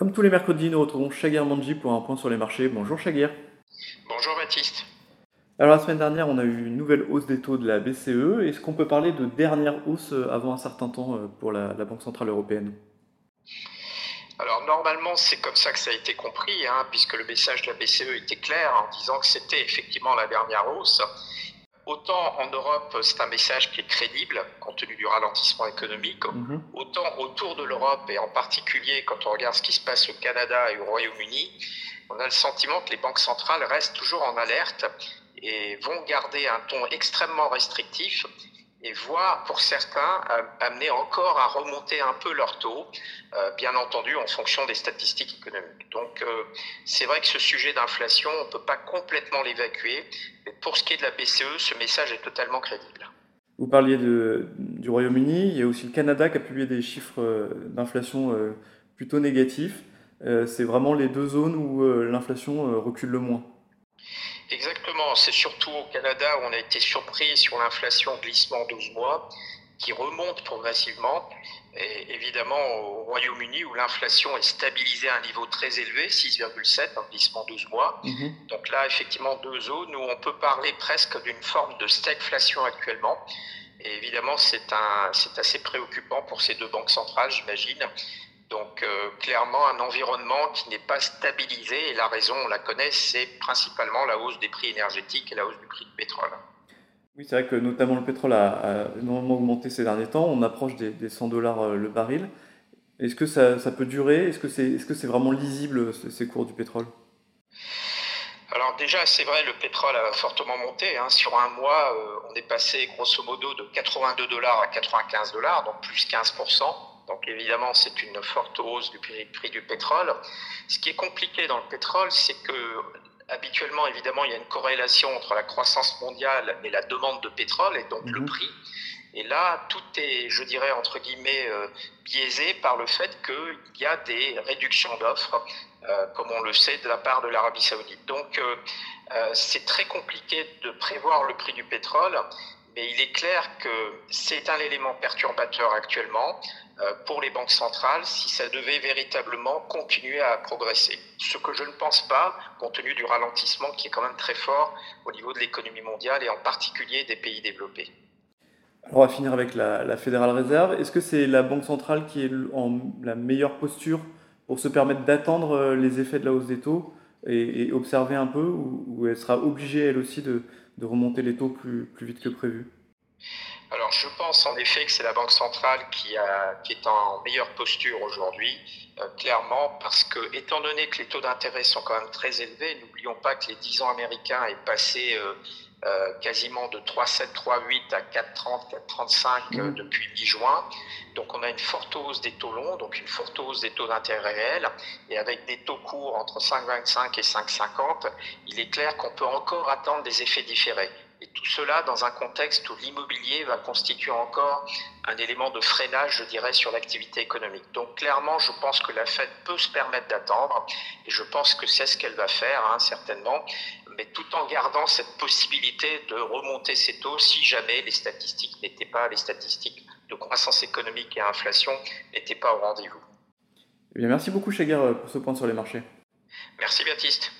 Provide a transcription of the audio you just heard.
Comme tous les mercredis, nous retrouvons Shagir Manji pour un point sur les marchés. Bonjour Shagir. Bonjour Baptiste. Alors la semaine dernière, on a eu une nouvelle hausse des taux de la BCE. Est-ce qu'on peut parler de dernière hausse euh, avant un certain temps euh, pour la, Banque Centrale Européenne? Alors normalement c'est comme ça que ça a été compris, hein, puisque le message de la BCE était clair en disant que c'était effectivement la dernière hausse. Autant en Europe, c'est un message qui est crédible compte tenu du ralentissement économique, mhm. autant autour de l'Europe et en particulier quand on regarde ce qui se passe au Canada et au Royaume-Uni, on a le sentiment que les banques centrales restent toujours en alerte et vont garder un ton extrêmement restrictif et voire pour certains amener encore à remonter un peu leur taux, euh, bien entendu en fonction des statistiques économiques. Donc euh, c'est vrai que ce sujet d'inflation, on ne peut pas complètement l'évacuer, pour ce qui est de la BCE, ce message est totalement crédible. Vous parliez de, du Royaume-Uni, il y a aussi le Canada qui a publié des chiffres euh, d'inflation plutôt négatifs. c'est vraiment les deux zones où l'inflation recule le moins. Exactement, c'est surtout au Canada où on a été surpris sur l'inflation glissement 12 mois qui remonte progressivement. Et évidemment, au Royaume-Uni, où l'inflation est stabilisée à un niveau très élevé, 6,7 en glissement 12 mois. Mhm. Donc là, effectivement, deux zones où on peut parler presque d'une forme de stagflation actuellement. Et évidemment, c'est assez préoccupant pour ces deux banques centrales, j'imagine. Donc euh, clairement un environnement qui n'est pas stabilisé et la raison, on la connaît, c'est principalement la hausse des prix énergétiques et la hausse du prix du pétrole. Oui, c'est vrai que notamment le pétrole a, énormément augmenté ces derniers temps. On approche des, 100 dollars euh, le baril. Est-ce que ça, peut durer? Est-ce que c'est est -ce c'est vraiment lisible ces cours du pétrole? Alors déjà, c'est vrai, le pétrole a fortement monté. Hein. Sur un mois, euh, on est passé grosso modo de 82 dollars à 95 dollars, donc plus 15%. Donc évidemment, c'est une forte hausse du prix, du pétrole. Ce qui est compliqué dans le pétrole, c'est que habituellement, évidemment, il y a une corrélation entre la croissance mondiale et la demande de pétrole et donc le mhm. prix. Et là, tout est, je dirais, entre guillemets, euh, biaisé par le fait qu'il y a des réductions d'offres, euh, comme on le sait, de la part de l'Arabie saoudite. Donc, euh, c'est très compliqué de prévoir le prix du pétrole. Mais il est clair que c'est un élément perturbateur actuellement euh, pour les banques centrales si ça devait véritablement continuer à progresser. Ce que je ne pense pas, compte tenu du ralentissement qui est quand même très fort au niveau de l'économie mondiale et en particulier des pays développés. on va finir avec la, la Fédérale Réserve. Est-ce que c'est la Banque centrale qui est en la meilleure posture pour se permettre d'attendre euh, les effets de la hausse des taux et, observer un peu, ou elle sera obligée elle aussi de, remonter les taux plus vite que prévu? Alors je pense en effet que c'est la Banque centrale qui, a, qui est en meilleure posture aujourd'hui, euh, clairement, parce que étant donné que les taux d'intérêt sont quand même très élevés, n'oublions pas que les 10 ans américains est passé euh, euh, quasiment de 3,7, 3,8 à 4,30, 4,35 mmh. depuis mi-juin. Donc on a une forte hausse des taux longs, donc une forte hausse des taux d'intérêt réels, et avec des taux courts entre 5,25 et 5,50, il est clair qu'on peut encore attendre des effets différés. Et tout cela dans un contexte où l'immobilier va constituer encore un élément de freinage, je dirais, sur l'activité économique. Donc clairement, je pense que la Fed peut se permettre d'attendre, et je pense que c'est ce qu'elle va faire, hein, certainement, mais tout en gardant cette possibilité de remonter ses taux si jamais les statistiques n'étaient pas, les statistiques de croissance économique et inflation n'étaient pas au rendez-vous. Eh bien, merci beaucoup, Chagar, pour ce point sur les marchés. Merci, Baptiste.